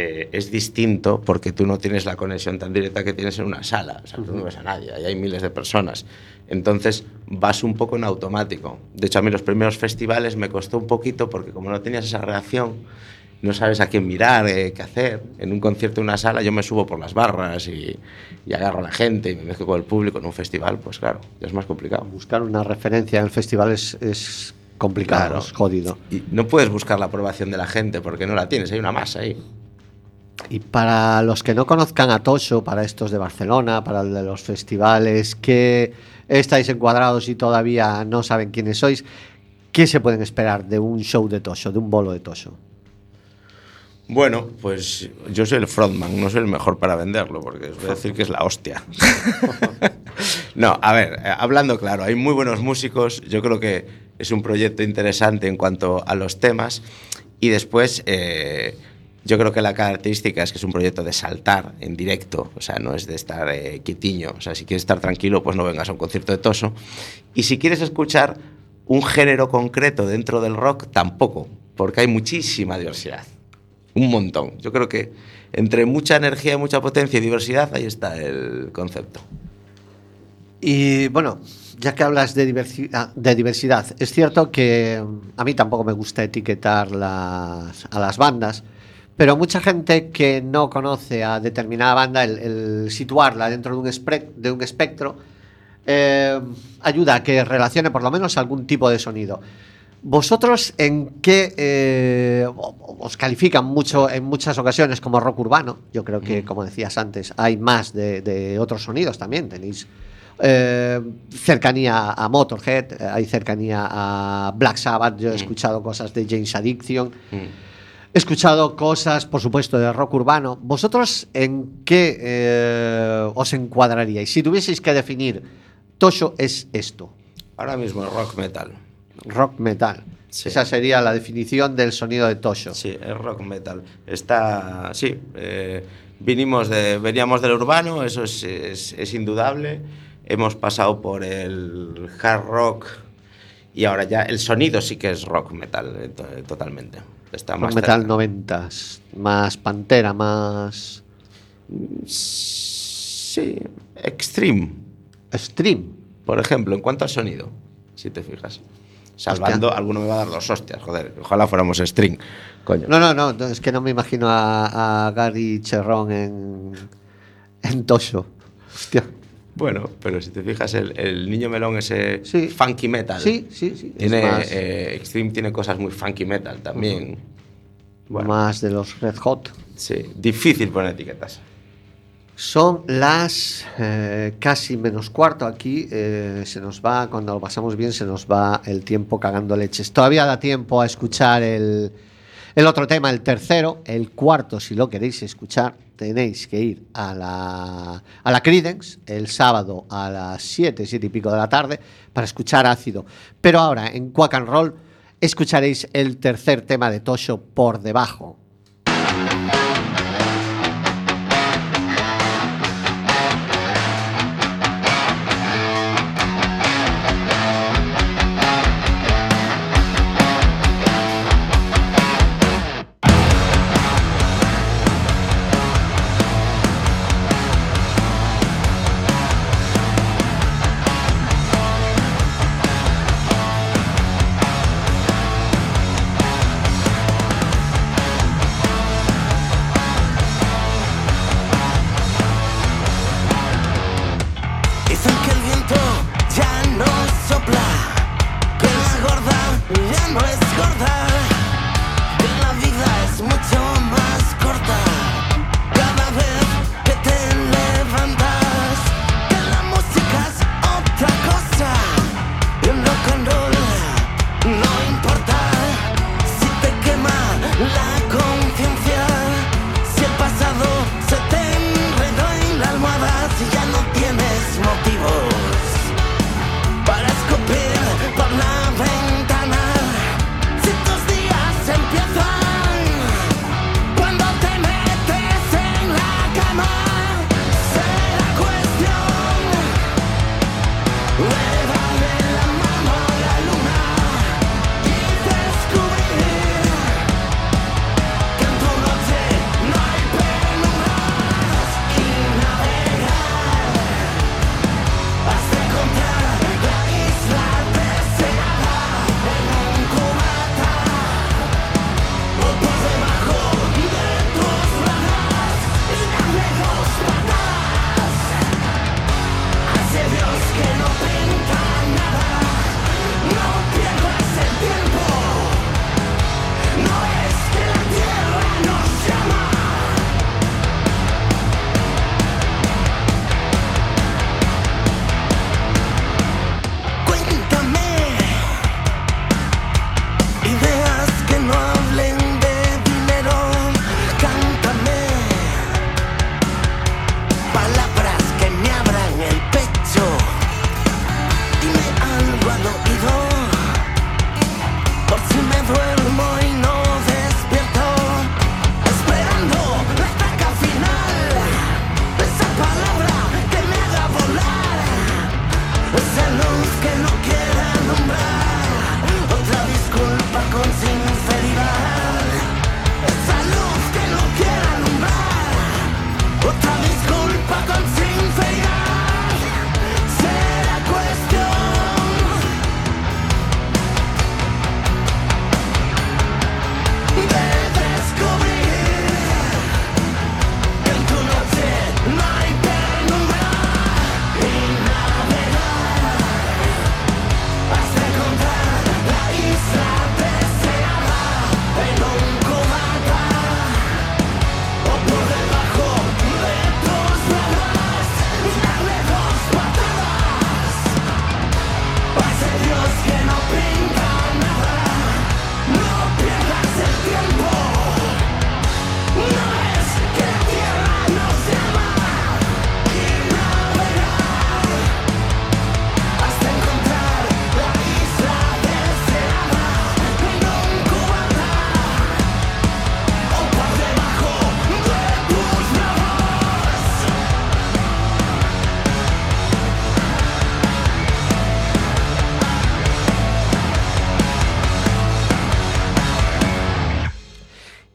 eh, es distinto porque tú no tienes la conexión tan directa que tienes en una sala. O sea, tú no ves a nadie, ahí hay miles de personas. Entonces vas un poco en automático. De hecho, a mí los primeros festivales me costó un poquito porque como no tenías esa reacción, no sabes a quién mirar, eh, qué hacer. En un concierto, en una sala, yo me subo por las barras y, y, agarro a la gente y me mezclo con el público. En un festival, pues claro, ya es más complicado. Buscar una referencia en el festival es, es complicado, claro. es jodido. Y no puedes buscar la aprobación de la gente porque no la tienes, hay una masa ahí. Y para los que no conozcan a Tosho, para estos de Barcelona, para el de los festivales, que estáis encuadrados y todavía no saben quiénes sois, ¿qué se pueden esperar de un show de Tosho, de un bolo de Tosho? Bueno, pues yo soy el frontman, no soy el mejor para venderlo, porque os voy a decir que es la hostia. [laughs] no, a ver, eh, hablando claro, hay muy buenos músicos, yo creo que es un proyecto interesante en cuanto a los temas, y después... Eh, yo creo que la característica es que es un proyecto de saltar en directo, o sea, no es de estar eh, quietiño. O sea, si quieres estar tranquilo, pues no vengas a un concierto de Toso. Y si quieres escuchar un género concreto dentro del rock, tampoco, porque hay muchísima diversidad. Un montón. Yo creo que entre mucha energía, mucha potencia y diversidad, ahí está el concepto. Y bueno, ya que hablas de diversidad, de diversidad, es cierto que a mí tampoco me gusta etiquetar las, a las bandas, pero mucha gente que no conoce a determinada banda, el, el situarla dentro de un, espre- de un espectro, eh, ayuda a que relacione por lo menos algún tipo de sonido. ¿Vosotros en qué eh, os califican mucho en muchas ocasiones como rock urbano? Yo creo que, como decías antes, hay más de, de otros sonidos también. Tenéis eh, cercanía a Motorhead, eh, hay cercanía a Black Sabbath. Yo he escuchado cosas de James Addiction. He escuchado cosas, por supuesto, de rock urbano. ¿Vosotros en qué eh, os encuadraríais? Si tuvieseis que definir, Tosho es esto, Ahora mismo es rock metal. rock metal. Sí. Esa sería la definición del sonido de Tosho. Sí, es rock metal. Está, sí, eh, vinimos de, veníamos del urbano, eso es, es- es indudable. Hemos pasado por el hard rock y ahora ya el sonido sí que es rock metal, eh, to- totalmente. Está Rock más metal noventas, más pantera, más Sí, extreme, stream. por ejemplo, en cuanto al sonido, si te fijas. Salvando, alguno me va a dar los hostias, joder, ojalá fuéramos string, coño. No, no, no, no, es que no me imagino a, a Gary Cherrón en, en Tosho. Hostia. Bueno, pero si te fijas, el, el niño melón ese Sí. funky metal. Sí, sí, sí. Tiene, más, eh, Extreme tiene cosas muy funky metal también. Bueno, más de los Red Hot. sí, difícil poner etiquetas. Son las eh, casi menos cuarto aquí. eh, se nos va, cuando lo pasamos bien, se nos va el tiempo cagando leches. Todavía da tiempo a escuchar el, el otro tema, el tercero. El cuarto, si lo queréis escuchar, tenéis que ir a la, a la el sábado a las 7, 7 y pico de la tarde para escuchar ácido. Pero ahora, en Quack and Roll, escucharéis el tercer tema de Tosho por debajo.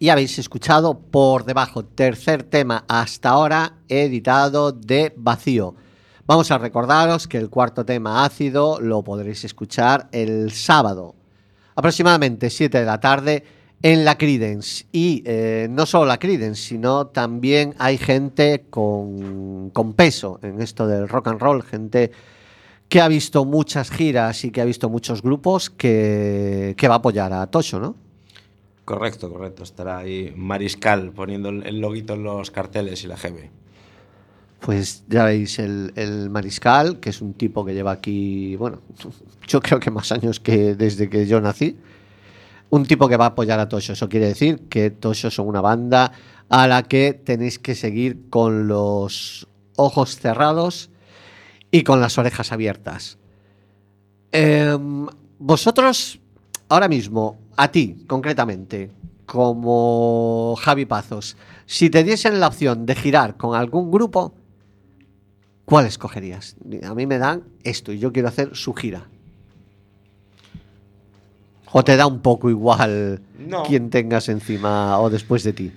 Y habéis escuchado por debajo, tercer tema hasta ahora editado de Vacío. Vamos a recordaros que el cuarto tema ácido lo podréis escuchar el sábado, aproximadamente 7 de la tarde, en la Credence. Y eh, no solo la Credence, sino también hay gente con, con peso en esto del rock and roll, gente que ha visto muchas giras y que ha visto muchos grupos que, que va a apoyar a Tocho, ¿no? Correcto, correcto. Estará ahí Mariscal poniendo el loguito en los carteles y la GB. Pues ya veis, el, Mariscal, que es un tipo que lleva aquí, bueno, [laughs] yo creo que más años que desde que yo nací. Un tipo que va a apoyar a Tosho. Eso quiere decir que Tosho son una banda a la que tenéis que seguir con los ojos cerrados y con las orejas abiertas. Eh, vosotros, ahora mismo, a ti concretamente, como Javi Pazos, si te diesen la opción de girar con algún grupo, ¿cuál escogerías? A mí me dan esto y yo quiero hacer su gira. ¿O te da un poco igual No. quién tengas encima o después de ti?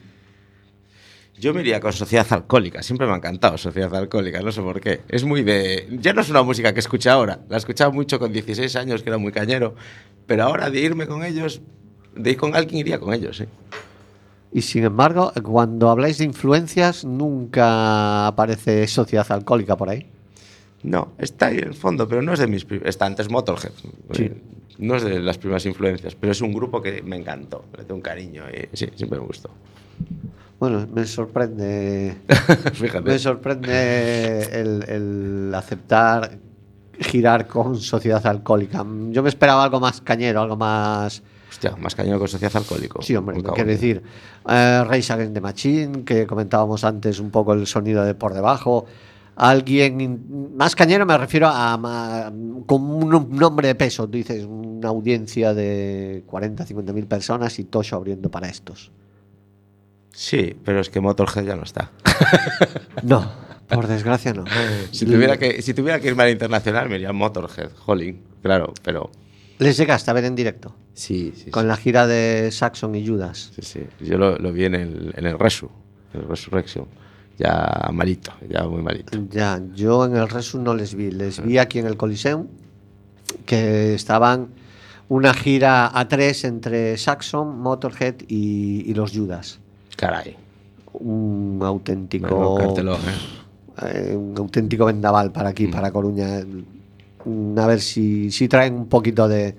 Yo me iría con Sociedad Alcohólica. Siempre me ha encantado Sociedad Alcohólica, no sé por qué. Es muy de. Ya no es una música que escucho ahora. La escuchaba mucho con 16 años, que era muy cañero. Pero ahora de irme con ellos, de ir con alguien, iría con ellos, sí. Y sin embargo, cuando habláis de influencias, nunca aparece sociedad alcohólica por ahí. No, está ahí en el fondo, pero no es de mis. Está antes Motorhead. Sí. No es de las primeras influencias, pero es un grupo que me encantó. Le tengo un cariño y sí, siempre me gustó. Bueno, me sorprende. [laughs] Fíjate. Me sorprende el, el aceptar girar con sociedad alcohólica. Yo me esperaba algo más cañero, algo más. Hostia, más cañero con Sociedad Alcohólico. Sí, hombre, quiero decir, eh, Rage Against the Machine, que comentábamos antes un poco el sonido de por debajo. Alguien más cañero me refiero a, con un nombre de peso, tú dices, una audiencia de 40, 50 mil personas y Tosho abriendo para estos. Sí, pero es que Motorhead ya no está. No, [laughs] por desgracia no. [laughs] Si tuviera que, si tuviera que irme al internacional, me iría a Motorhead, Holling, claro, pero. Les llegaste a ver en directo, Sí, sí. con sí. la gira de Saxon y Judas. Sí, sí. Yo lo, lo vi en el, en el Resu, en el Resurrection. Ya malito, ya muy malito. Ya, yo en el Resu no les vi, les vi aquí en el Coliseum, que estaban una gira a tres entre Saxon, Motorhead y, y los Judas. Caray. Un auténtico. Menudo cartelón, ¿eh? Eh, un auténtico vendaval para aquí, para Coruña. Mm, A ver si, si traen un poquito de,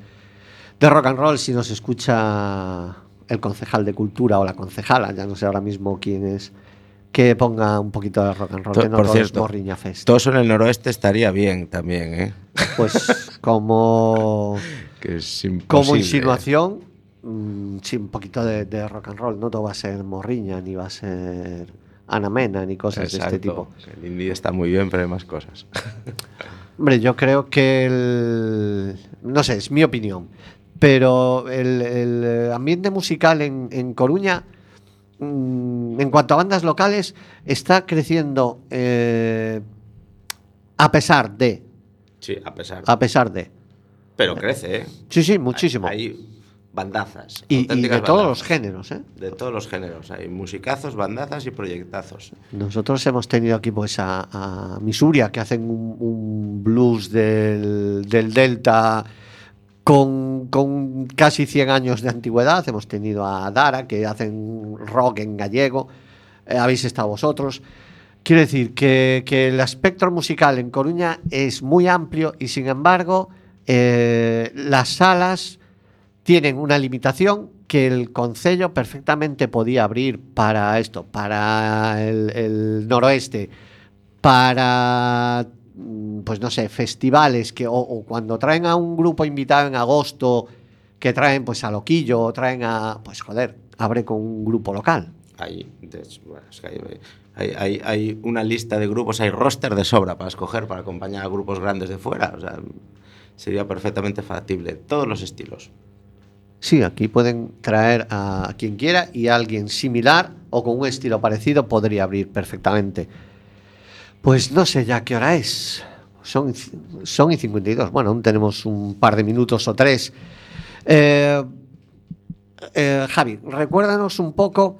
de rock and roll, si nos escucha el concejal de cultura o la concejala, ya no sé ahora mismo quién es, que ponga un poquito de rock and roll, To- que no por todo es cierto, Morriña Fest. Todo eso en el noroeste estaría bien también, ¿eh? Pues [laughs] como, Que es imposible. como insinuación, mm, sí, un poquito de, de rock and roll, no todo va a ser Morriña, ni va a ser Ana Mena, ni cosas de este tipo. El indie está muy bien, pero hay más cosas. [laughs] Hombre, yo creo que el. No sé, es mi opinión. Pero el, el ambiente musical en, en Coruña, mm, en cuanto a bandas locales, está creciendo eh, a pesar de. Sí, a pesar. A pesar de. Pero crece, ¿eh? Sí, sí, muchísimo. Hay bandazas. y, y de todos los géneros, ¿eh? De todos los géneros. Hay musicazos, bandazas y proyectazos. Nosotros hemos tenido aquí pues a, a Misuria que hacen un, un blues del, del Delta con, con casi 100 años de antigüedad. Hemos tenido a Dara que hacen rock en gallego. Eh, habéis estado vosotros. Quiero decir que, que el espectro musical en Coruña es muy amplio y sin embargo eh, las salas tienen una limitación que el Concello perfectamente podía abrir para esto, para el, noroeste, para, mm, pues no sé, festivales que, o, cuando traen a un grupo invitado en agosto, que traen pues a Loquillo, o traen a, pues joder, abre con un grupo local. Hay, una lista de grupos, hay roster de sobra para escoger, para acompañar a grupos grandes de fuera. Sería perfectamente factible. Todos los estilos. Sí, aquí pueden traer a quien quiera y alguien similar o con un estilo parecido podría abrir perfectamente. Pues no sé ya qué hora es. Son, son y 52. Bueno, aún tenemos un par de minutos o tres. Eh, eh, Javi, recuérdanos un poco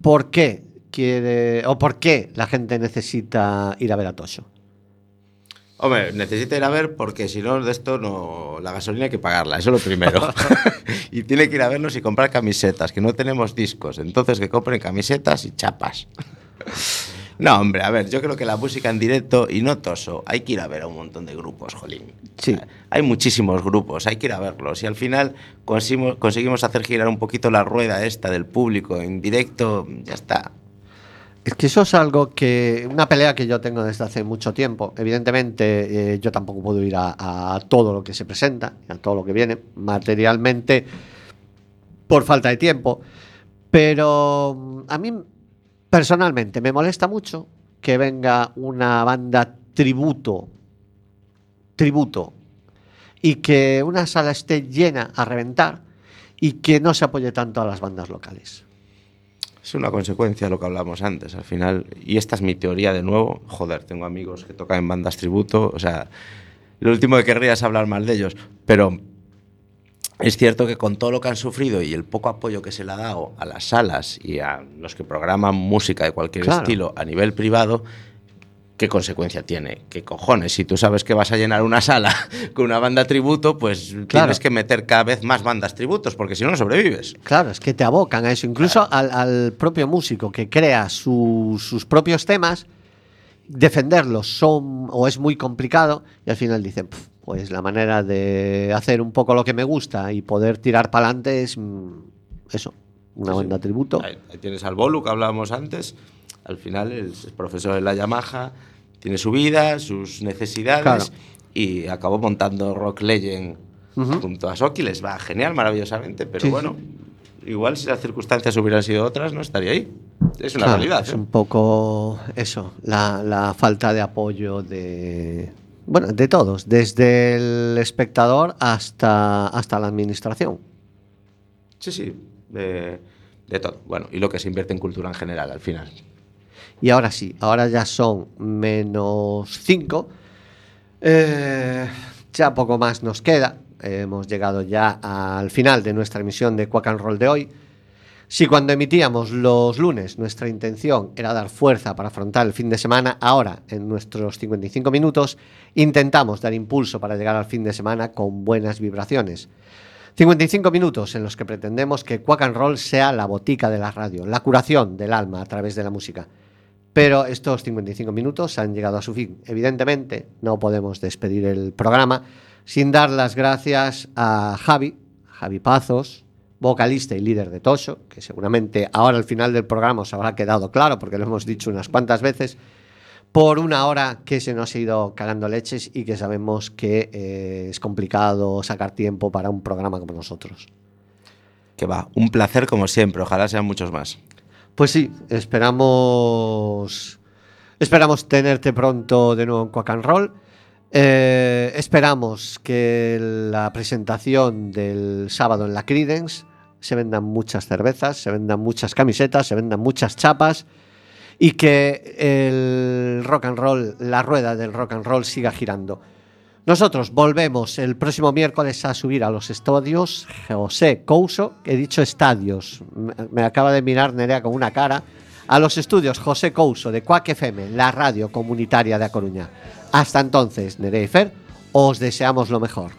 por qué quiere o por qué la gente necesita ir a ver a Tosho. Hombre, necesita ir a ver porque si no, de esto no. La gasolina hay que pagarla, eso es lo primero. [laughs] y tiene que ir a vernos y comprar camisetas, que no tenemos discos. Entonces que compren camisetas y chapas. no, hombre, a ver, yo creo que la música en directo y no toso, hay que ir a ver a un montón de grupos, jolín. Sí. Hay muchísimos grupos, hay que ir a verlos. Y al final conseguimos, conseguimos hacer girar un poquito la rueda esta del público en directo, ya está. Es que eso es algo que. Una pelea que yo tengo desde hace mucho tiempo. Evidentemente, eh, yo tampoco puedo ir a, a todo lo que se presenta, a todo lo que viene, materialmente, por falta de tiempo. Pero mm, a mí, personalmente, me molesta mucho que venga una banda tributo, tributo, y que una sala esté llena a reventar y que no se apoye tanto a las bandas locales. Es una consecuencia de lo que hablamos antes, al final. Y esta es mi teoría de nuevo. Joder, tengo amigos que tocan en bandas tributo. O sea, lo último que querría es hablar mal de ellos. Pero es cierto que con todo lo que han sufrido y el poco apoyo que se le ha dado a las salas y a los que programan música de cualquier Claro. estilo a nivel privado, ¿qué consecuencia tiene? ¿Qué cojones? Si tú sabes que vas a llenar una sala [laughs] con una banda tributo, pues tienes que meter cada vez más bandas tributos, porque si no, no sobrevives. Claro, es que te abocan a eso. Incluso al, al propio músico que crea su- sus propios temas, defenderlos son o es muy complicado y al final dicen, "Pf, pues la manera de hacer un poco lo que me gusta y poder tirar para adelante es mm, eso, una sí. banda tributo. Ahí, ahí tienes al Bolu que hablábamos antes. Al final es profesor en la Yamaha, tiene su vida, sus necesidades Claro. y acabó montando Rock Legend junto a Soki. Les va genial, maravillosamente, pero Sí, bueno, igual si las circunstancias hubieran sido otras, no estaría ahí. Es una Claro, realidad. Es ¿eh? un poco eso, la, la falta de apoyo de. Bueno, de todos, desde el espectador hasta, hasta la administración. Sí, sí, de, de todo. Bueno, y lo que se invierte en cultura en general al final. Y ahora sí, ahora ya son menos 5. ya poco más nos queda. hemos llegado ya al final de nuestra emisión de Quack and Roll de hoy. Si cuando emitíamos los lunes nuestra intención era dar fuerza para afrontar el fin de semana, ahora en nuestros 55 minutos intentamos dar impulso para llegar al fin de semana con buenas vibraciones. 55 minutos en los que pretendemos que Quack and Roll sea la botica de la radio, la curación del alma a través de la música. Pero estos 55 minutos han llegado a su fin. Evidentemente, no podemos despedir el programa sin dar las gracias a Javi, Javi Pazos, vocalista y líder de Tosho, que seguramente ahora al final del programa os habrá quedado claro porque lo hemos dicho unas cuantas veces, por una hora que se nos ha ido cagando leches y que sabemos que eh, es complicado sacar tiempo para un programa como nosotros. Que va, un placer como siempre, ojalá sean muchos más. Pues sí, esperamos esperamos tenerte pronto de nuevo en Quack and Roll. Eh, esperamos que la presentación del sábado en la Credence se vendan muchas cervezas, se vendan muchas camisetas, se vendan muchas chapas y que el rock and roll, la rueda del rock and roll siga girando. Nosotros volvemos el próximo miércoles a subir a los estadios José Couso, he dicho estadios, me acaba de mirar Nerea con una cara, a los estudios José Couso de Cuac FM, la radio comunitaria de A Coruña. Hasta entonces, Nerea y Fer, os deseamos lo mejor.